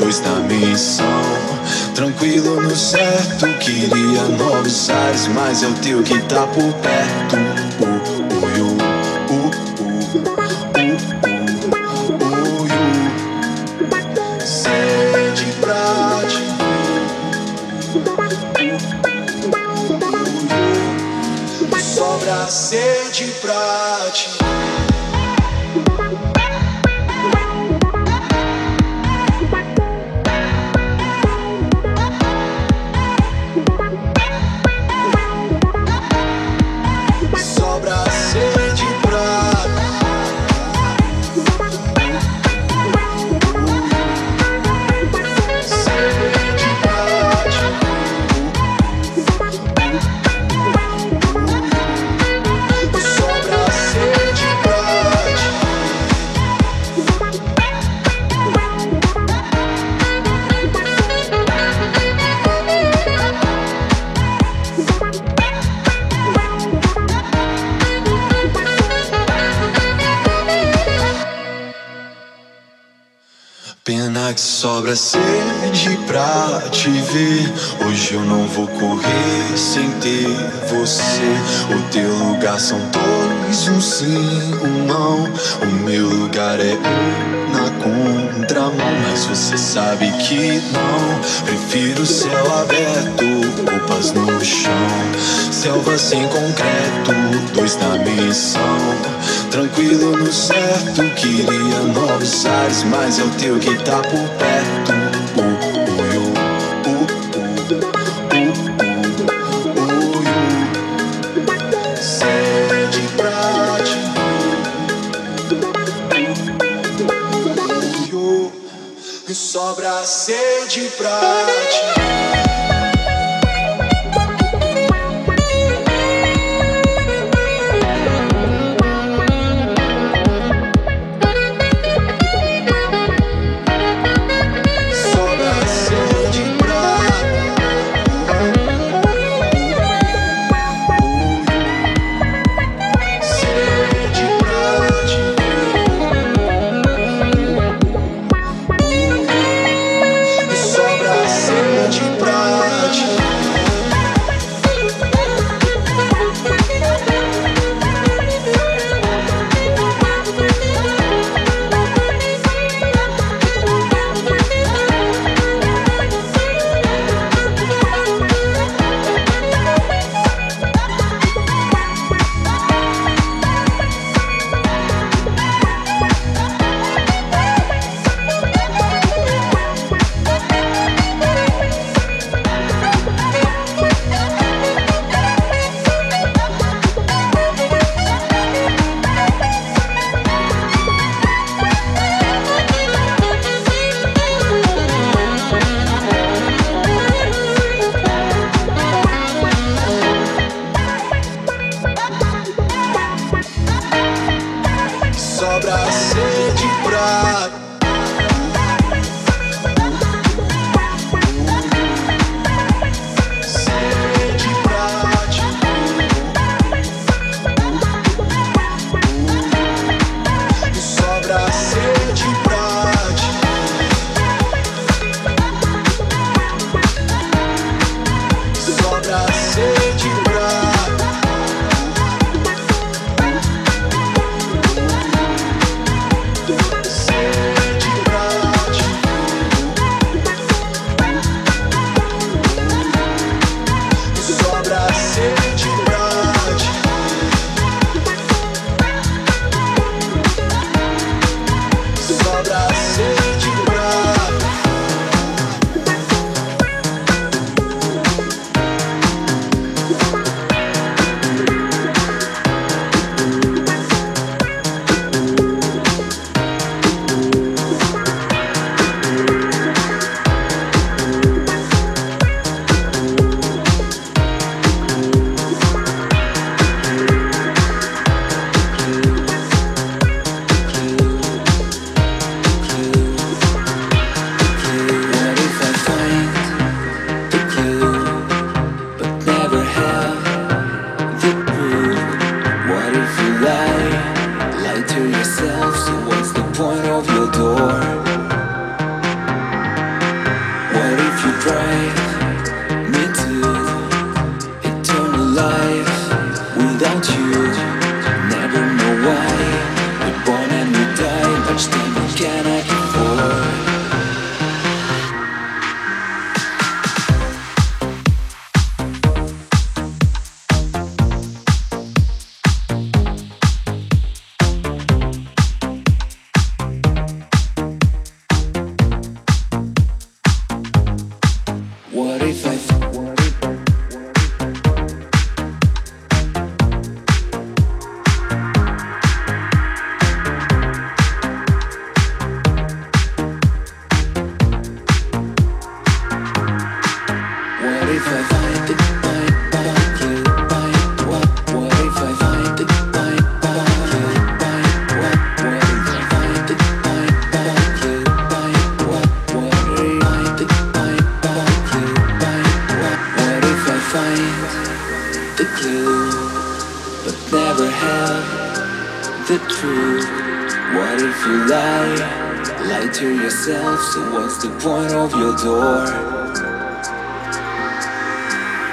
dois na missão. Tranquilo no certo, queria novos ares, mas é o teu que tá por perto. Sobra sede pra te ver. Hoje eu não vou correr sem ter você. O teu lugar são dois, um sim, um não. O meu lugar é um na contramão. Mas você sabe que não. Prefiro céu aberto, roupas no chão. Selva sem concreto, dois na missão. Tranquilo no certo, queria novos ares, mas é o teu que tá por perto. Sobra sede pra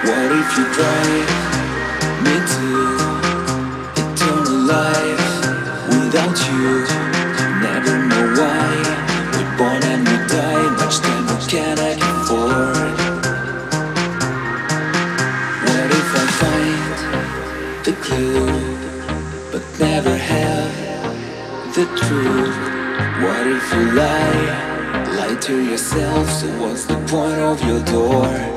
What if you drive me to eternal life without you? Never know why we're born and we die. Much time can I afford? What if I find the clue but never have the truth? What if you lie, lie to yourself? So what's the point of your door?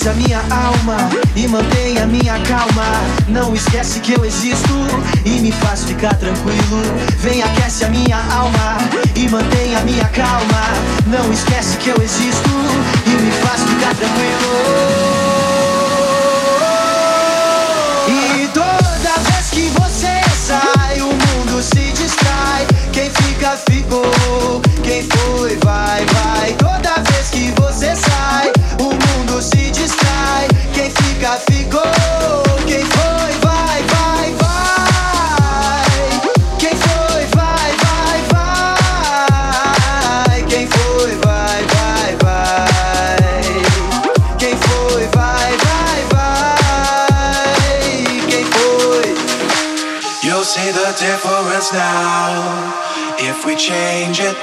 Aquece a minha alma e mantém a minha calma. Não esquece que eu existo e me faz ficar tranquilo. Vem, aquece a minha alma e mantém a minha calma. Não esquece que eu existo e me faz ficar tranquilo. E toda vez que você sai, o mundo se distrai. Quem fica, ficou. Quem foi, vai, now. If we change it,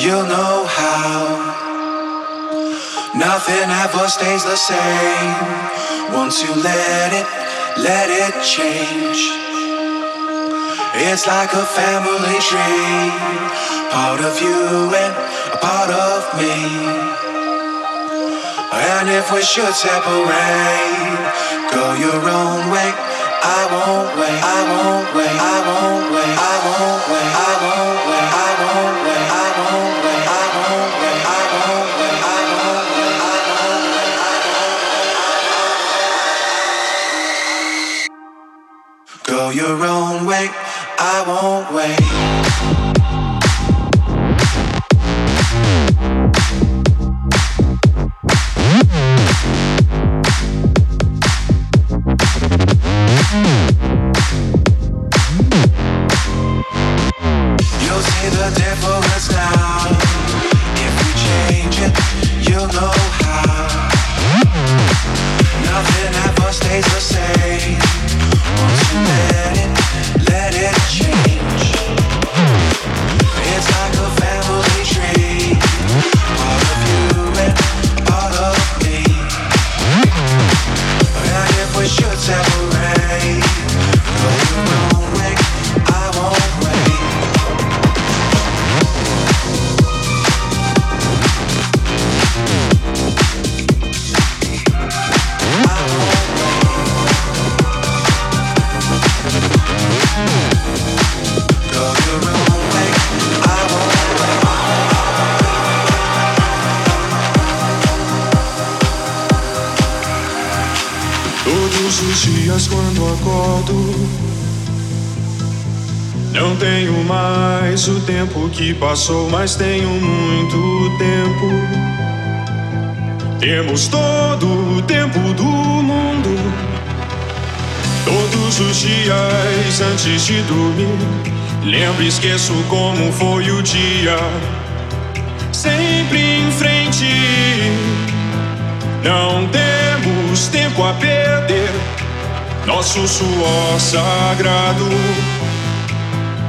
you'll know how. Nothing ever stays the same. Once you let it, let it change. It's like a family tree, part of you and a part of me. And if we should separate, go your own way. Go your own way, I won't wait. the difference now. If we change it, you'll know how. Nothing ever stays the same. Once you let it, let it change. It's like a family tree. Of you and of me. And if we should separate. Que passou, mas tenho muito tempo. Temos todo o tempo do mundo. Todos os dias antes de dormir, lembro e esqueço como foi o dia. Sempre em frente, não temos tempo a perder. Nosso suor sagrado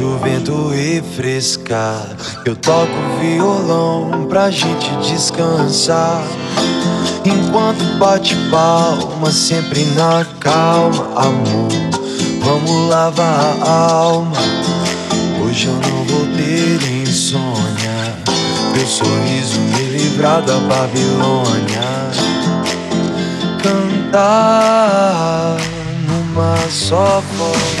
deixa o vento refrescar. Eu toco violão pra gente descansar. Enquanto bate palma, sempre na calma, amor. Vamos lavar a alma. Hoje eu não vou ter insônia. Meu sorriso me livrar da Babilônia cantar numa só voz.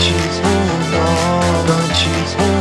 cheese, the cheese,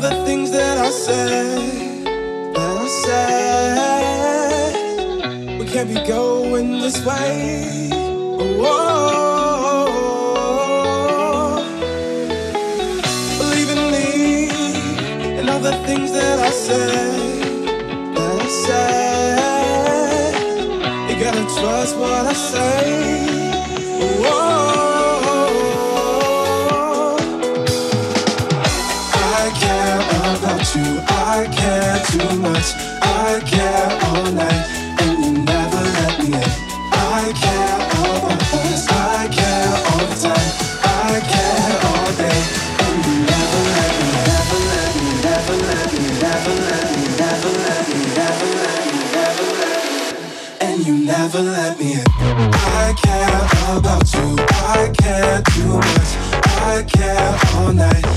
that I said, that I said, we can't be going this way. Whoa. Believe in me and all the things that I said, that I said. You gotta trust what I say. Care about you. I care too much. I care all night,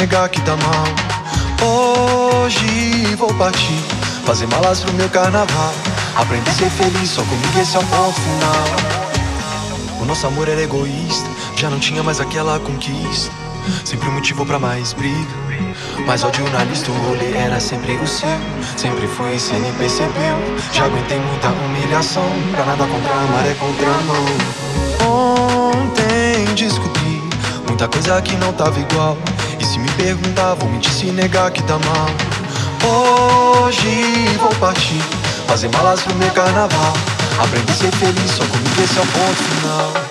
negar que tá mal. Hoje vou partir, fazer malas pro meu carnaval. Aprender a ser feliz, só comigo esse é o ponto final. O nosso amor era egoísta, já não tinha mais aquela conquista. Sempre um motivo pra mais briga. Mas ódio na lista, o rolê era sempre o seu. Sempre fui e nem percebeu. Já aguentei muita humilhação. Pra nada contra a maré contra a mão. Ontem descobri muita coisa que não tava igual. Perguntar, vou mentir se negar que tá mal. Hoje vou partir, fazer malas pro meu carnaval. Aprender a ser feliz, só comigo esse é o ponto final.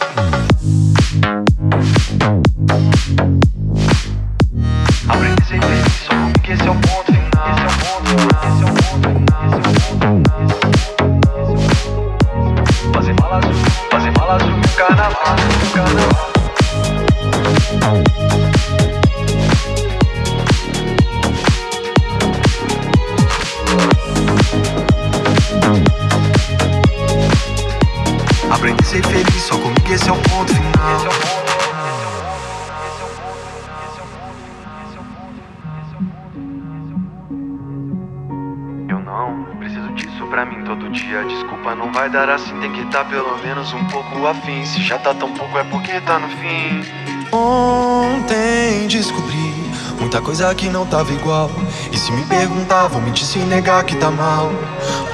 Afim. Se já tá tão pouco é porque tá no fim. Ontem descobri muita coisa que não tava igual. E se me perguntar, vou mentir se negar que tá mal.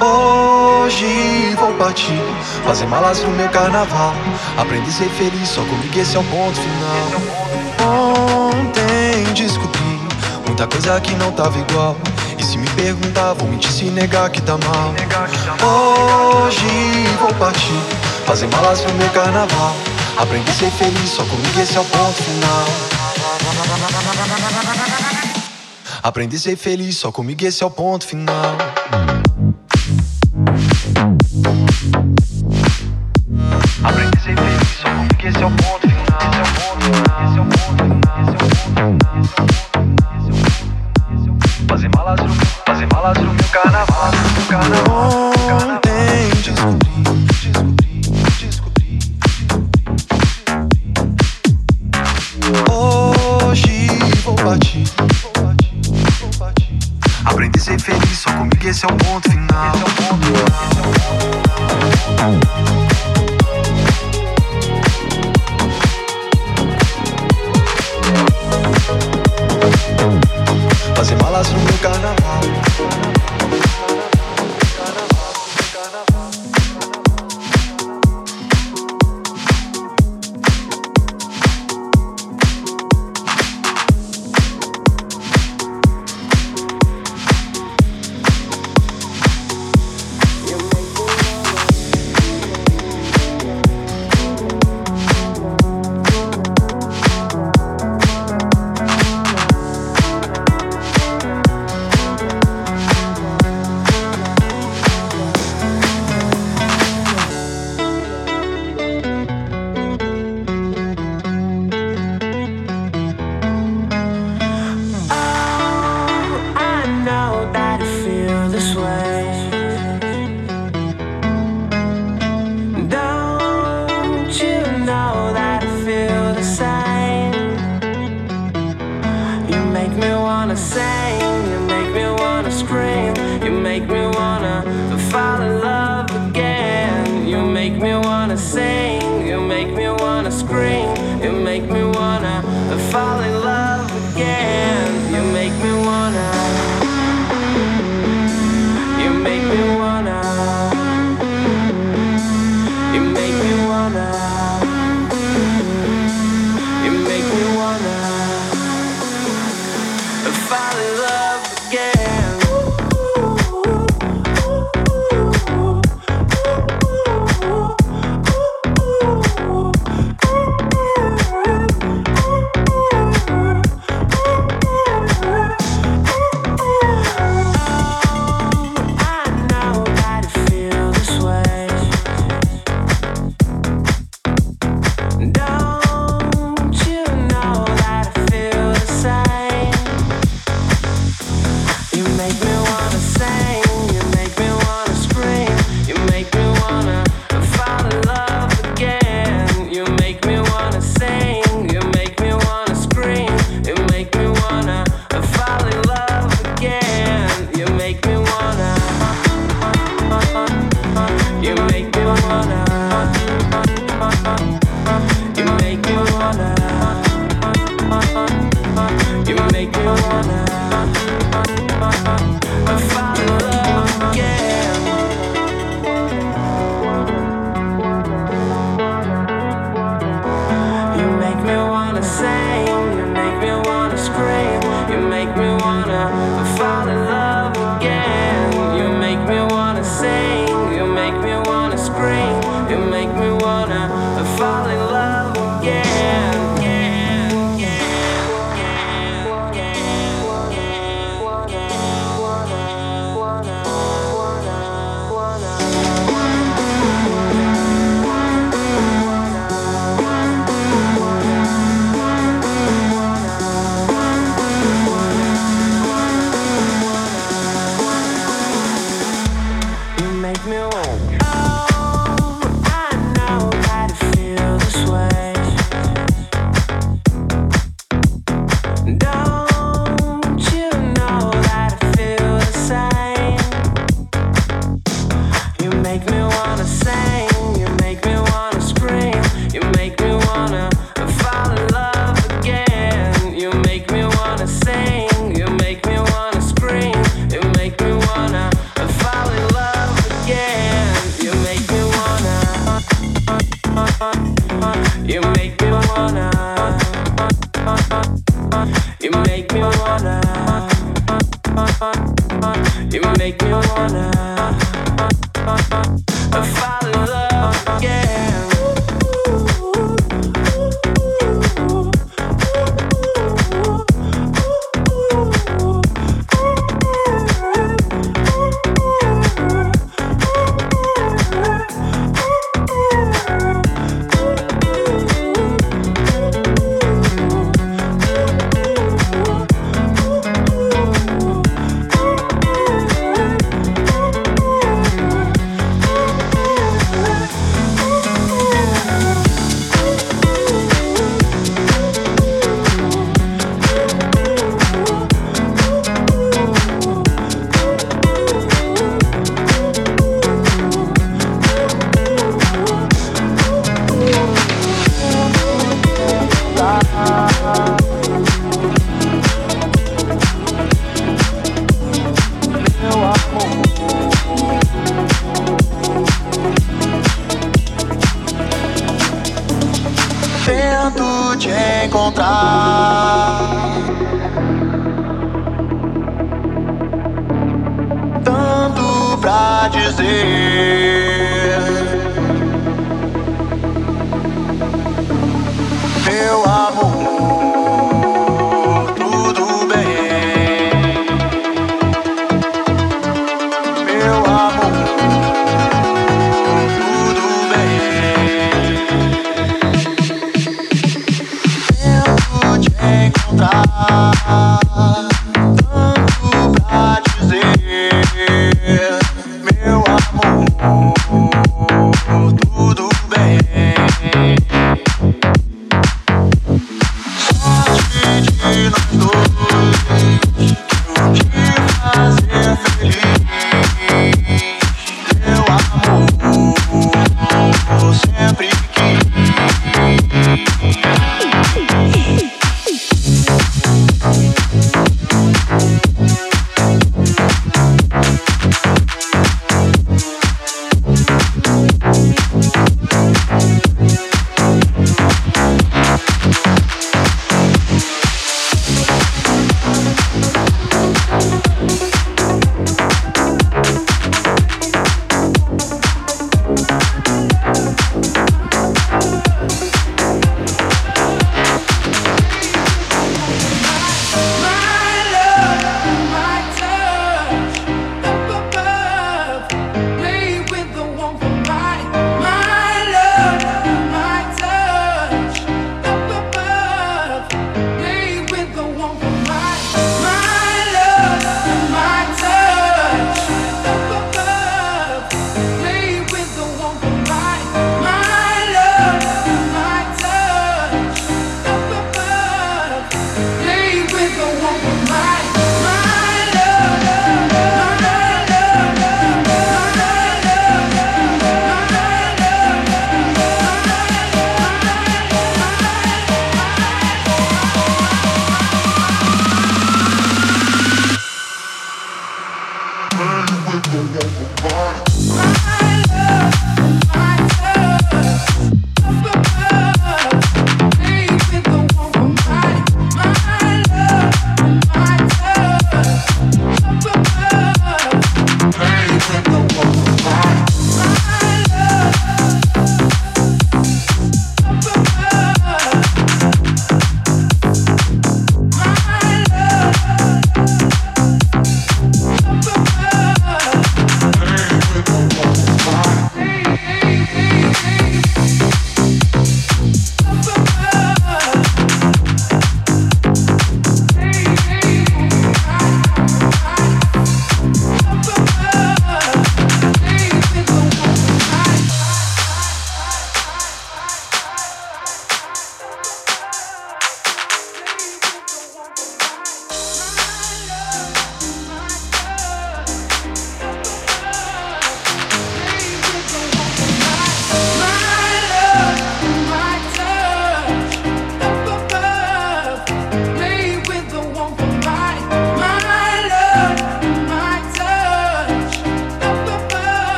Hoje vou partir, fazer malas no meu carnaval. Aprendi a ser feliz, só comigo esse é o ponto final. Ontem descobri muita coisa que não tava igual. E se me perguntar, vou mentir se negar que tá mal. Hoje vou partir, fazer malas no meu carnaval. Aprendi a ser feliz, só comigo esse é o ponto final. Aprendi a ser feliz, só comigo esse é o ponto final. Só comigo esse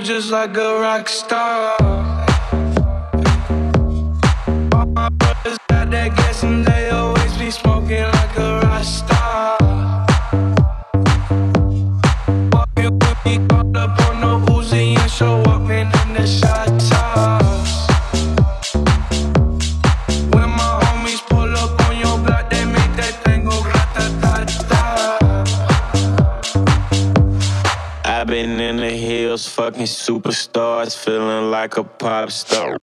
just like a rock feeling like a pop star.